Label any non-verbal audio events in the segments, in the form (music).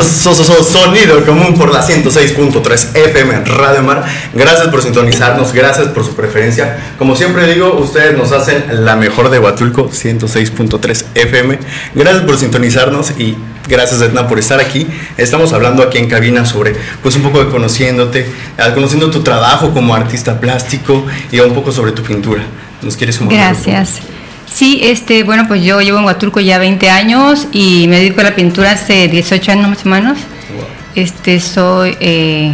Sonido común por la 106.3 FM Radio Mar. Gracias por sintonizarnos, gracias por su preferencia. Como siempre digo, ustedes nos hacen la mejor de Huatulco, 106.3 FM. Gracias por sintonizarnos y gracias Edna por estar aquí. Estamos hablando aquí en cabina sobre, pues un poco de conociéndote, ah, conociendo tu trabajo como artista plástico y un poco sobre tu pintura. ¿Nos quieres comentar? Gracias. Sí, este, bueno, pues yo llevo en Huatulco ya 20 años y me dedico a la pintura hace 18 años más o menos. Este, soy eh,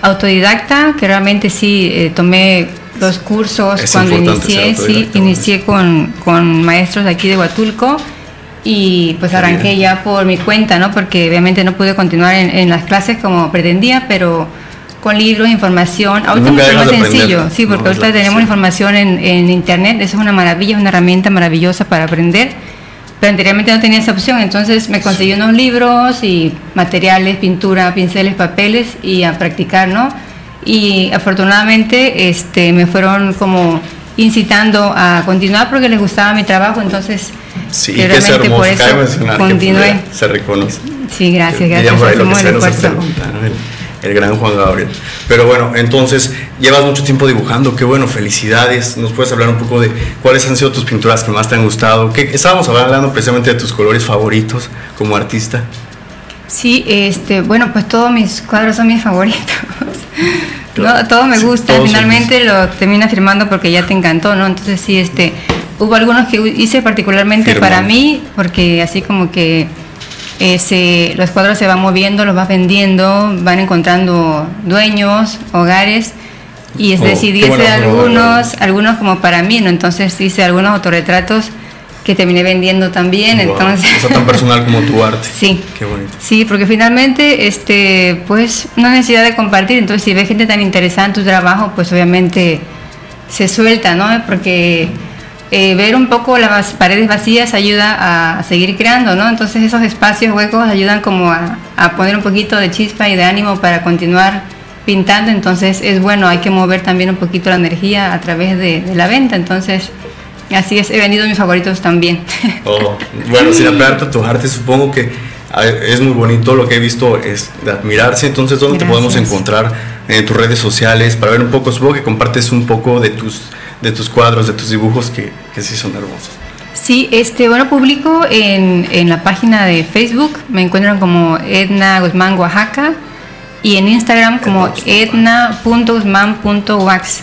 autodidacta, que realmente sí eh, tomé los cursos cuando inicié, sí, inicié con, con, maestros de aquí de Huatulco y pues arranqué ya por mi cuenta, ¿no? Porque obviamente no pude continuar en, en las clases como pretendía, pero con libros, información. Ahorita es más sencillo, sí, porque ahorita tenemos información en, en, internet, eso es una maravilla, es una herramienta maravillosa para aprender. Pero anteriormente no tenía esa opción, entonces me conseguí unos libros y materiales, pintura, pinceles, papeles y a practicar, ¿no? Y afortunadamente este, me fueron como incitando a continuar porque les gustaba mi trabajo, entonces sí, realmente por eso continué. Se reconoce. Sí, gracias, gracias. el el gran Juan Gabriel. Pero bueno, entonces llevas mucho tiempo dibujando, qué bueno, felicidades. ¿Nos puedes hablar un poco de cuáles han sido tus pinturas que más te han gustado? ¿Qué, estábamos hablando precisamente de tus colores favoritos como artista. Sí, este, bueno, pues todos mis cuadros son mis (laughs) favoritos. todo me gusta, finalmente lo termina firmando porque ya te encantó, ¿no? Entonces sí, este, hubo algunos que hice particularmente para mí, porque así como que eh, los cuadros se van moviendo, los vas vendiendo, van encontrando dueños, hogares, y es oh, hice algunos, algunos como para mí, ¿no? Entonces hice algunos autorretratos que terminé vendiendo también, entonces... O tan personal como tu arte. (laughs) Sí. Qué bonito. Sí, porque finalmente, este, pues, no necesidad de compartir, entonces si ves gente tan interesante en tu trabajo, pues obviamente se suelta, ¿no? Porque eh, ver un poco las paredes vacías ayuda a, seguir creando, ¿no? Entonces esos espacios huecos ayudan como a, poner un poquito de chispa y de ánimo para continuar pintando, entonces es bueno, hay que mover también un poquito la energía a través de, la venta, entonces así es, he vendido mis favoritos también. Oh, bueno, sin apegarte a tu arte, supongo que es muy bonito lo que he visto, es de admirarse, entonces ¿dónde te podemos encontrar en tus redes sociales para ver un poco, supongo que compartes un poco de tus de tus cuadros, de tus dibujos que, que sí son hermosos. Sí, este, bueno, publico en, en, la página de Facebook, me encuentran como Edna Guzmán Oaxaca y en Instagram como edna.guzmán.wax.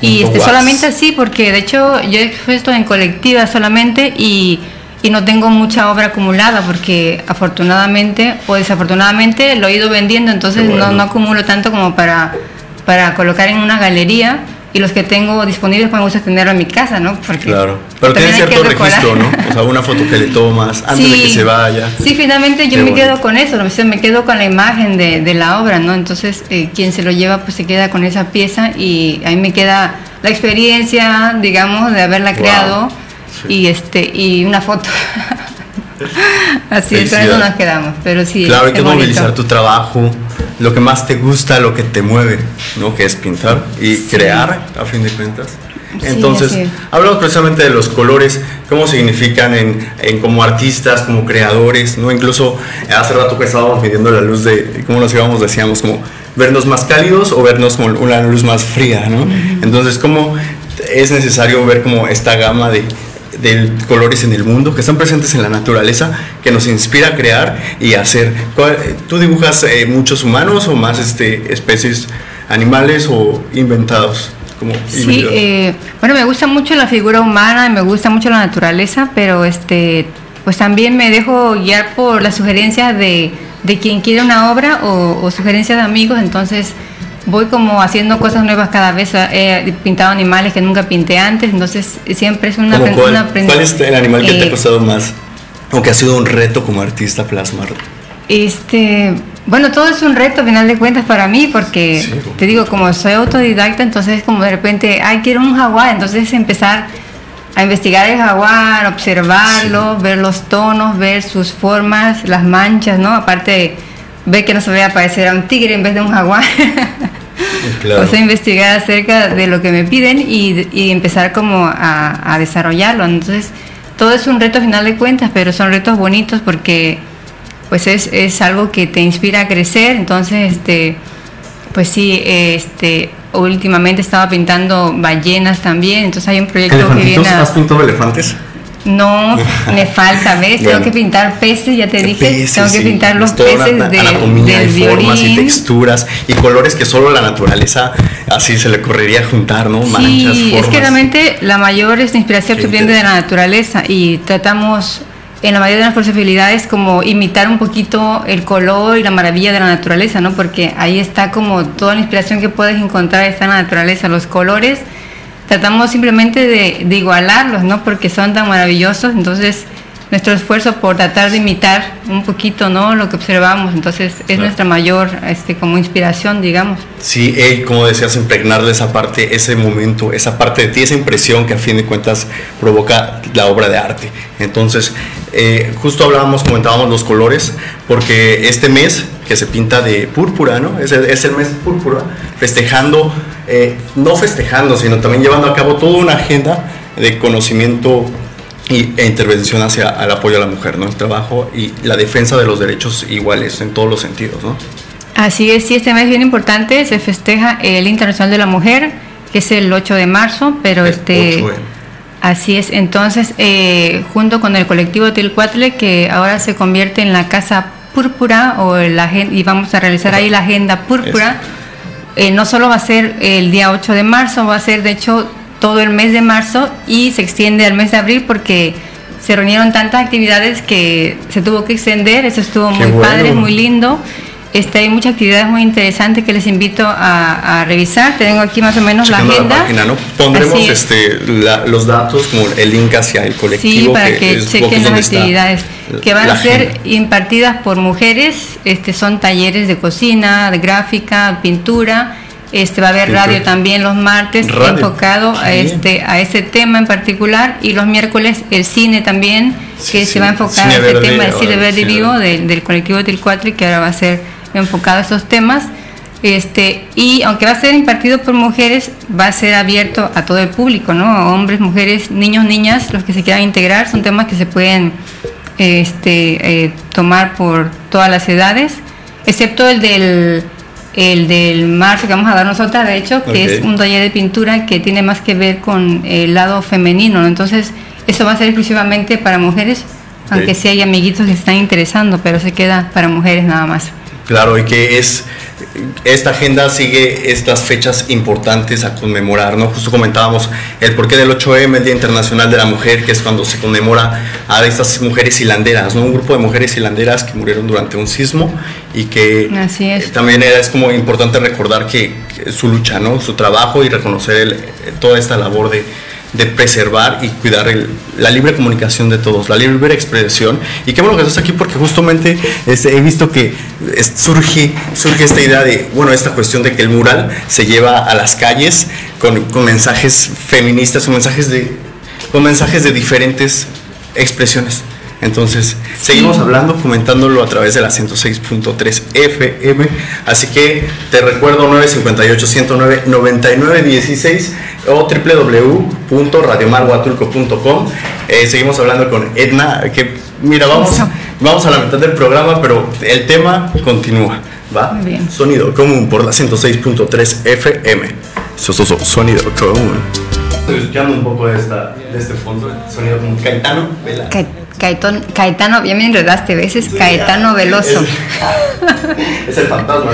Y este, solamente así, porque de hecho yo he puesto en colectiva solamente y, y, no tengo mucha obra acumulada, porque afortunadamente o desafortunadamente lo he ido vendiendo, entonces no, no acumulo tanto como para, para colocar en una galería y los que tengo disponibles pues me gusta tenerlo en mi casa, ¿no? Porque claro, pero tiene cierto registro, ¿no? O sea, una foto que le tomas antes de que se vaya. Sí, finalmente yo me quedo con eso, me quedo con la imagen de, de la obra, ¿no? Entonces, eh, quien se lo lleva pues se queda con esa pieza y ahí me queda la experiencia, digamos, de haberla creado y este y una foto. (laughs) Así es, eso nos quedamos, pero sí. Claro, hay que movilizar tu trabajo, lo que más te gusta, lo que te mueve, ¿no? Que es pintar y crear, a fin de cuentas. Entonces, hablamos precisamente de los colores, cómo significan en, en, como artistas, como creadores, ¿no? Incluso hace rato que estábamos midiendo la luz de cómo nos íbamos, decíamos como vernos más cálidos o vernos con una luz más fría, ¿no? Entonces, cómo es necesario ver como esta gama de, de colores en el mundo, que están presentes en la naturaleza, que nos inspira a crear y hacer. ¿Tú dibujas eh, muchos humanos o más este, especies animales o inventados? Como sí, eh, bueno, me gusta mucho la figura humana, me gusta mucho la naturaleza, pero este, pues también me dejo guiar por las sugerencias de, de quien quiere una obra o, o sugerencias de amigos, entonces voy como haciendo cosas nuevas cada vez. He pintado animales que nunca pinté antes, entonces siempre es una, cuál, ¿Cuál es el animal que te ha eh, costado más? O que ha sido un reto como artista plasmar. Este, bueno, todo es un reto, a final de cuentas, para mí, porque te digo, como soy autodidacta, entonces como de repente, ay, quiero un jaguar, entonces empezar a investigar el jaguar, observarlo, ver los tonos, ver sus formas, las manchas, ¿no? Aparte ve que no se vaya a parecer a un tigre en vez de un jaguar. O sea, investigar acerca de lo que me piden y, empezar como a, desarrollarlo. Entonces, todo es un reto a final de cuentas, pero son retos bonitos porque pues es, es algo que te inspira a crecer. Entonces, este, pues sí, este, últimamente estaba pintando ballenas también, entonces hay un proyecto que viene ¿Has pintado elefantes? No, me falta, ¿ves? Tengo que pintar peces, ya te dije. tengo que pintar los peces de, anatomía y formas y texturas y colores que solo la naturaleza así se le correría juntar, ¿no? Manchas, sí, es que realmente la mayor inspiración se viene de la naturaleza y tratamos en la mayoría de nuestras posibilidades como imitar un poquito el color y la maravilla de la naturaleza, ¿no? Porque ahí está como toda la inspiración que puedes encontrar está en la naturaleza, los colores tratamos simplemente de, de, igualarlos, ¿no? Porque son tan maravillosos, entonces nuestro esfuerzo por tratar de imitar un poquito, ¿no? Lo que observamos, entonces es nuestra mayor, este, como inspiración, digamos. Sí, como decías, impregnarle esa parte, ese momento, esa parte de ti, esa impresión que a fin de cuentas provoca la obra de arte. Entonces, eh, justo hablábamos, comentábamos los colores, porque este mes que se pinta de púrpura, ¿no? Es el, es el mes púrpura, festejando eh, no festejando, sino también llevando a cabo toda una agenda de conocimiento y, e intervención hacia el apoyo a la mujer, ¿no? El trabajo y la defensa de los derechos iguales en todos los sentidos, ¿no? Así es, sí, este mes bien importante, se festeja el Internacional de la Mujer, que es el 8 de marzo, pero este... Así es, entonces, eh, junto con el colectivo Tilcuatle, que ahora se convierte en la Casa Púrpura, o la, y vamos a realizar ahí la Agenda Púrpura, eh, no solo va a ser el día 8 de marzo, va a ser de hecho todo el mes de marzo y se extiende al mes de abril porque se reunieron tantas actividades que se tuvo que extender, eso estuvo muy padre, muy lindo. Este, hay muchas actividades muy interesantes que les invito a, revisar. Tengo aquí más o menos la agenda. Pondremos este, los datos como el link hacia el colectivo. Sí, para que, chequen las actividades que van a ser impartidas por mujeres. Este, son talleres de cocina, de gráfica, pintura. Este, va a haber radio también los martes enfocado a este a ese tema en particular y los miércoles el cine también que se va a enfocar a este tema del cine verde vivo del, del colectivo Tilcuatri que ahora va a ser enfocado a esos temas. Este, y aunque va a ser impartido por mujeres, va a ser abierto a todo el público, ¿no? Hombres, mujeres, niños, niñas, los que se quieran integrar, son temas que se pueden este, eh, tomar por todas las edades, excepto el del, el del marzo que vamos a dar nosotras, de hecho, que es un taller de pintura que tiene más que ver con el lado femenino, Entonces, eso va a ser exclusivamente para mujeres, aunque sí hay amiguitos que están interesando, pero se queda para mujeres nada más. Claro, y que es esta agenda sigue estas fechas importantes a conmemorar, ¿no? Justo comentábamos el porqué del 8M, el Día Internacional de la Mujer, que es cuando se conmemora a estas mujeres hilanderas, ¿no? Un grupo de mujeres hilanderas que murieron durante un sismo y que también es como importante recordar que, su lucha, ¿no? Su trabajo y reconocer toda esta labor de de preservar y cuidar la libre comunicación de todos, la libre expresión. Y qué bueno que estás aquí porque justamente este, he visto que surge, surge esta idea de, bueno, esta cuestión de que el mural se lleva a las calles con, con mensajes feministas, con mensajes de, con mensajes de diferentes expresiones. Entonces, seguimos hablando, comentándolo a través de la 106.3 FM. Así que te recuerdo 958-109-9916 o www.radiomarguatulco.com. Eh, seguimos hablando con Edna, que mira, vamos, vamos a la mitad del programa, pero el tema continúa. ¿Va? Bien. Sonido común por la 106.3 FM. Sonido común. Estoy escuchando un poco de, esta, de este fondo, sonido como Caetano. Caetano, Caetano, ya me enredaste, veces Caetano Veloso. Es, (laughs) el fantasma.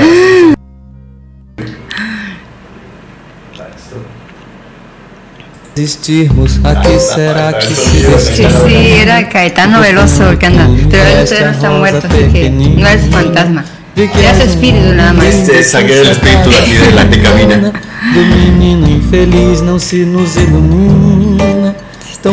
Existirmos, a qué será que se Sí, sí, era Caetano Veloso el que anda, pero él no está muerto, así que no es fantasma. Ya es espíritu nada más. Este, saqué el espíritu de aquí de la que camina. Do menino infeliz não se nos ilumina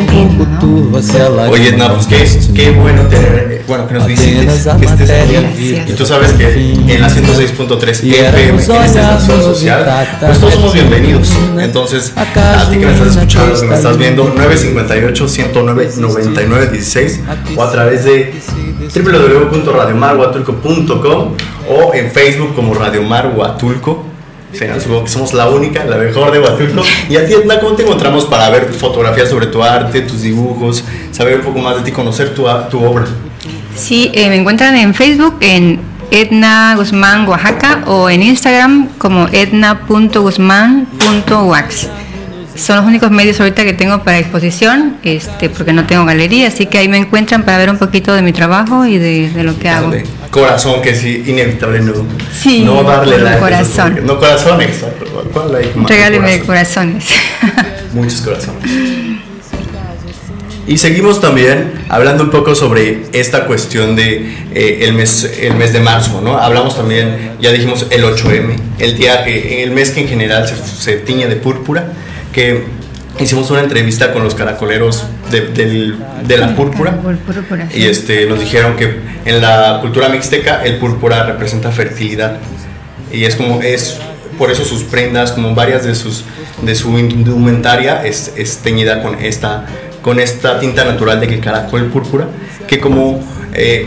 poco turva se Oye, no, pues qué, qué bueno tener, bueno, que nos visites, que estés aquí. Y tú sabes que en la 106.3 FM, en esta estación social, pues todos somos bienvenidos. Entonces, a ti que me estás escuchando, que me estás viendo, 958 109 9916 o a través de www.radiomarhuatulco.com o en Facebook como Radio Mar Huatulco. Somos la única, la mejor de Huatulco. Y a ti, Edna, ¿cómo te encontramos para ver fotografías sobre tu arte, tus dibujos, saber un poco más de ti, conocer tu, tu obra? Sí, eh, me encuentran en Facebook en Edna Guzmán Oaxaca o en Instagram como edna.guzmán.wax. Son los únicos medios ahorita que tengo para exposición, este, porque no tengo galería, así que ahí me encuentran para ver un poquito de mi trabajo y de, lo que hago. Corazón, que es inevitable no, sí, no darle la corazón. No corazón, exacto. Regáleme corazones. (laughs) Muchos corazones. Y seguimos también hablando un poco sobre esta cuestión de eh, el, mes, el mes de marzo, ¿no? Hablamos también, ya dijimos, el 8M, el, día, eh, el mes que en general se, se tiñe de púrpura, que hicimos una entrevista con los caracoleros de, la púrpura. Y este, nos dijeron que en la cultura mixteca el púrpura representa fertilidad. Y es como es por eso sus prendas como varias de sus de su indumentaria es, es teñida con esta con esta tinta natural de que caracol púrpura, que como eh,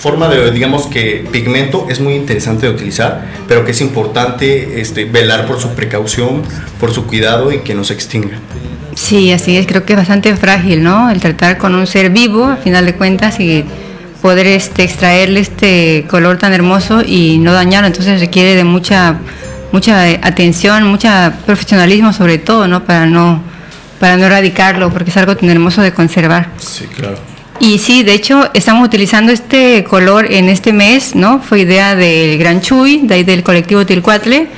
forma de, digamos que pigmento es muy interesante de utilizar, pero que es importante este, velar por su precaución, por su cuidado y que no se extinga. Sí, así es, creo que es bastante frágil, ¿no? El tratar con un ser vivo, a final de cuentas, y poder este, extraerle este color tan hermoso y no dañarlo, entonces requiere de mucha, mucha atención, mucha profesionalismo sobre todo, ¿no? Para no para no erradicarlo, porque es algo tan hermoso de conservar. Sí, claro. Y sí, de hecho, estamos utilizando este color en este mes, ¿no? Fue idea del Gran Chuy, de ahí del colectivo Tilcuatle,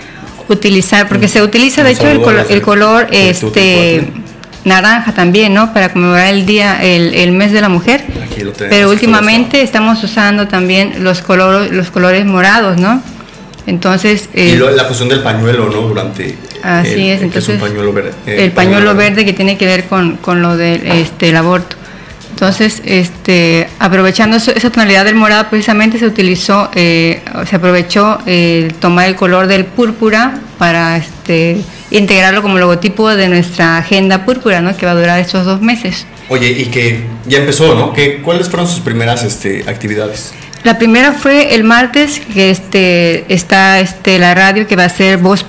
utilizar, porque se utiliza, de hecho, el, color, el color este naranja también, ¿no? Para conmemorar el día, el, el mes de la mujer. Pero últimamente estamos usando también los colores, los colores morados, ¿no? Entonces. y la cuestión del pañuelo, ¿no? Durante. Así es, entonces. pañuelo verde. el pañuelo verde que tiene que ver con, con lo del este, el aborto. Entonces, este, aprovechando esa tonalidad del morado, precisamente se utilizó, eh, se aprovechó eh, tomar el color del púrpura para este, integrarlo como logotipo de nuestra agenda púrpura, ¿no? que va a durar estos dos meses. Oye, y que ya empezó, ¿no? ¿Qué, ¿Cuáles fueron sus primeras este, actividades? La primera fue el martes, que este, está este, la radio que va a ser voz,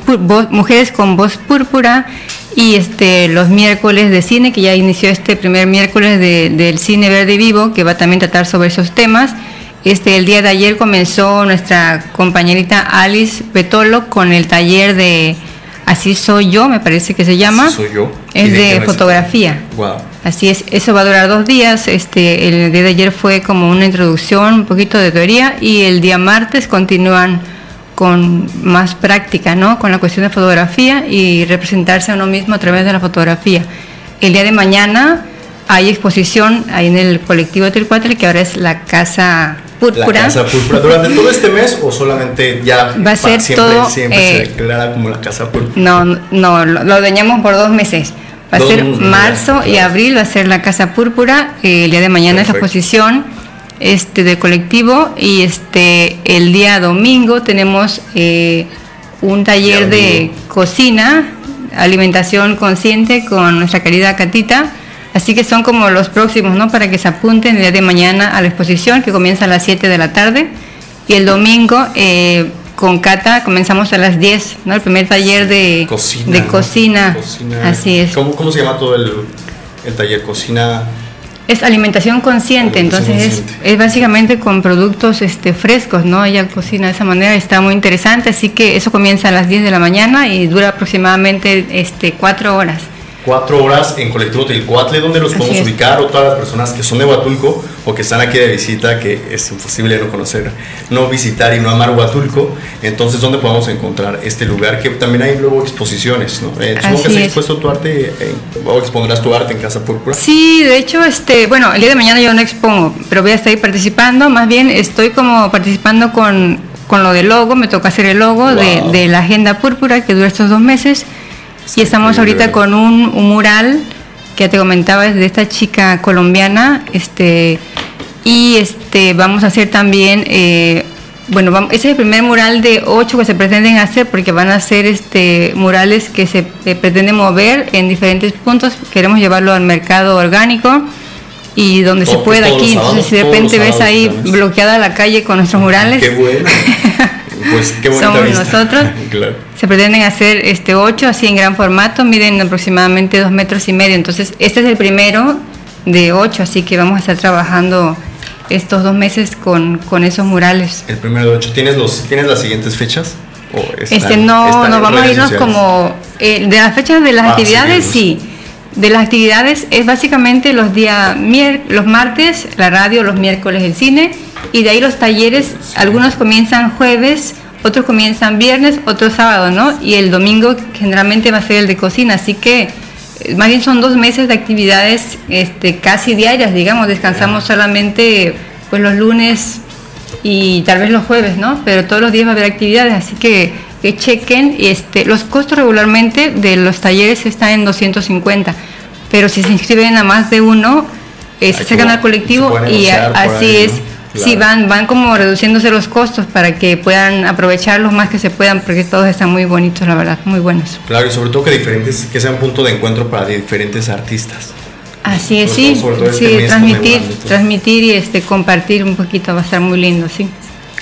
Mujeres con Voz Púrpura y este, los miércoles de cine, que ya inició este primer miércoles del Cine Verde Vivo, que va también a tratar sobre esos temas. Este, el día de ayer comenzó nuestra compañerita Alice Petolo con el taller de Así soy yo, me parece que se llama. soy yo. Es de, fotografía. Wow. Así es, eso va a durar dos días. Este, el día de ayer fue como una introducción, un poquito de teoría, y el día martes continúan con más práctica, ¿no? Con la cuestión de fotografía y representarse a uno mismo a través de la fotografía. El día de mañana hay exposición ahí en el colectivo Tricuatre, que ahora es la Casa Púrpura. La Casa Púrpura. ¿Durante todo este mes o solamente ya va a ser todo, siempre se eh, declara como la Casa Púrpura? No, no, lo, lo dañamos por dos meses. Va a ser marzo y abril, va a ser la Casa Púrpura. el día de mañana es la exposición este, del colectivo y este el día domingo tenemos eh, un taller de cocina, alimentación consciente con nuestra querida Catita Así que son como los próximos, ¿no? Para que se apunten el día de mañana a la exposición que comienza a las 7 de la tarde. Y el domingo eh, con Cata comenzamos a las 10, ¿no? El primer taller de cocina. De cocina. Así es. ¿Cómo, se llama todo el, taller? Cocina. Es alimentación consciente, entonces Es, básicamente con productos este, frescos, ¿no? Ella cocina de esa manera, está muy interesante, así que eso comienza a las 10 de la mañana y dura aproximadamente este, 4 horas cuatro horas en Colectivo Tilcuatle, donde los podemos ubicar, o todas las personas que son de Huatulco o que están aquí de visita, que es imposible no conocer, no visitar y no amar Huatulco, entonces, ¿dónde podemos encontrar este lugar? Que también hay luego exposiciones, ¿no? Eh, supongo que has expuesto tu arte, eh, o expondrás tu arte en Casa Púrpura. Sí, de hecho, este, bueno, el día de mañana yo no expongo, pero voy a estar ahí participando, más bien estoy como participando con, con lo del logo, me toca hacer el logo de, de la Agenda Púrpura que dura estos dos meses y estamos ahorita con un, mural que te comentaba de esta chica colombiana, este, y este, vamos a hacer también, eh, bueno, vamos, ese es el primer mural de ocho que se pretenden hacer, porque van a ser este, murales que se pretenden mover en diferentes puntos, queremos llevarlo al mercado orgánico, y donde se pueda aquí. Entonces, si de repente ves ahí bloqueada la calle con nuestros murales. Qué bueno. (laughs) Pues qué Somos nosotros. (laughs) Se pretenden hacer este 8 así en gran formato, miden aproximadamente 2 metros y medio. Entonces, este es el primero de 8, así que vamos a estar trabajando estos dos meses con, con esos murales. El primero de 8. ¿Tienes, los, ¿Tienes las siguientes fechas? este no, no vamos a irnos como eh, de las fechas de las ah, actividades, sí. De las actividades es básicamente los días los martes la radio, los miércoles el cine y de ahí los talleres, algunos comienzan jueves, otros comienzan viernes, otros sábado, ¿no? Y el domingo generalmente va a ser el de cocina, así que eh, más bien son dos meses de actividades este, casi diarias, digamos, descansamos solamente pues los lunes y tal vez los jueves, ¿no? Pero todos los días va a haber actividades, así que que chequen. Este, los costos regularmente de los talleres están en 250, pero si se inscriben a más de uno, eh, se sacan al colectivo y así es. Sí, van, van como reduciéndose los costos para que puedan aprovechar los más que se puedan, porque todos están muy bonitos, la verdad, muy buenos. Claro, y sobre todo que diferentes, que sea un punto de encuentro para diferentes artistas. Así es, sí, sí este transmitir, transmitir y este compartir un poquito va a estar muy lindo, sí.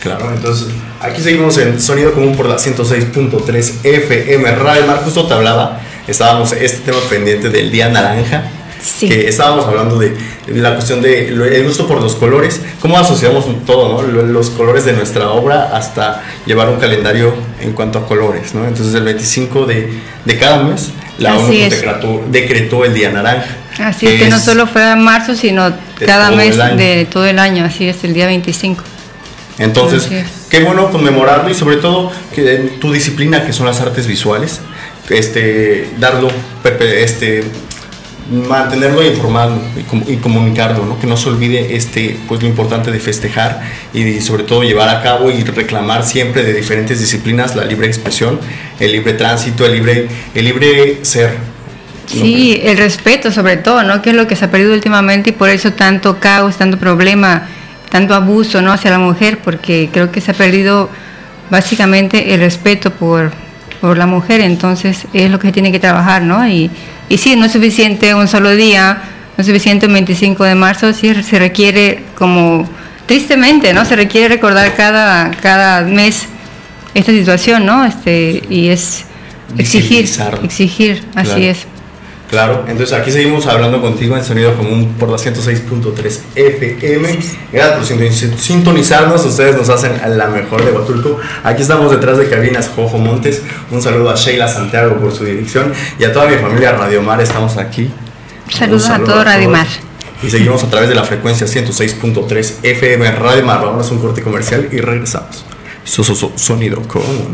Claro, entonces aquí seguimos en Sonido Común por la 106.3 FM Radio Mar. Justo te hablaba, estábamos este tema pendiente del Día Naranja. Sí. Que estábamos hablando de la cuestión de el gusto por los colores, cómo asociamos todo, ¿no? Los colores de nuestra obra hasta llevar un calendario en cuanto a colores, ¿no? Entonces el 25 de, de cada mes la ONU decretó, decretó, el Día Naranja. Así es, que no solo fuera en marzo, sino cada mes de todo el año, así es, el día 25. Entonces, qué bueno conmemorarlo y sobre todo que tu disciplina, que son las artes visuales, este, darlo, este, mantenerlo informado y, comunicarlo, ¿no? que no se olvide este, pues, lo importante de festejar y sobre todo llevar a cabo y reclamar siempre de diferentes disciplinas la libre expresión, el libre tránsito, el libre, el libre ser. Sí, el respeto sobre todo, ¿no? que es lo que se ha perdido últimamente y por eso tanto caos, tanto problema tanto abuso ¿no? hacia la mujer, porque creo que se ha perdido básicamente el respeto por, por la mujer, entonces es lo que se tiene que trabajar, ¿no? Y, y sí, no es suficiente un solo día, no es suficiente un 25 de marzo, sí se requiere como, tristemente, ¿no? Se requiere recordar cada, cada mes esta situación, ¿no? Este, y es exigir, exigir, así es. Claro, entonces aquí seguimos hablando contigo en Sonido Común por la 106.3 FM. Gracias por sintonizarnos, ustedes nos hacen la mejor de Huatulco. Aquí estamos detrás de cabinas Jojo Montes. Un saludo a Sheila Santiago por su dirección y a toda mi familia Radio Mar, estamos aquí. Saludos a todo Radio Mar. Y seguimos a través de la frecuencia 106.3 FM Radio Mar. Vamos a un corte comercial y regresamos. sonido común.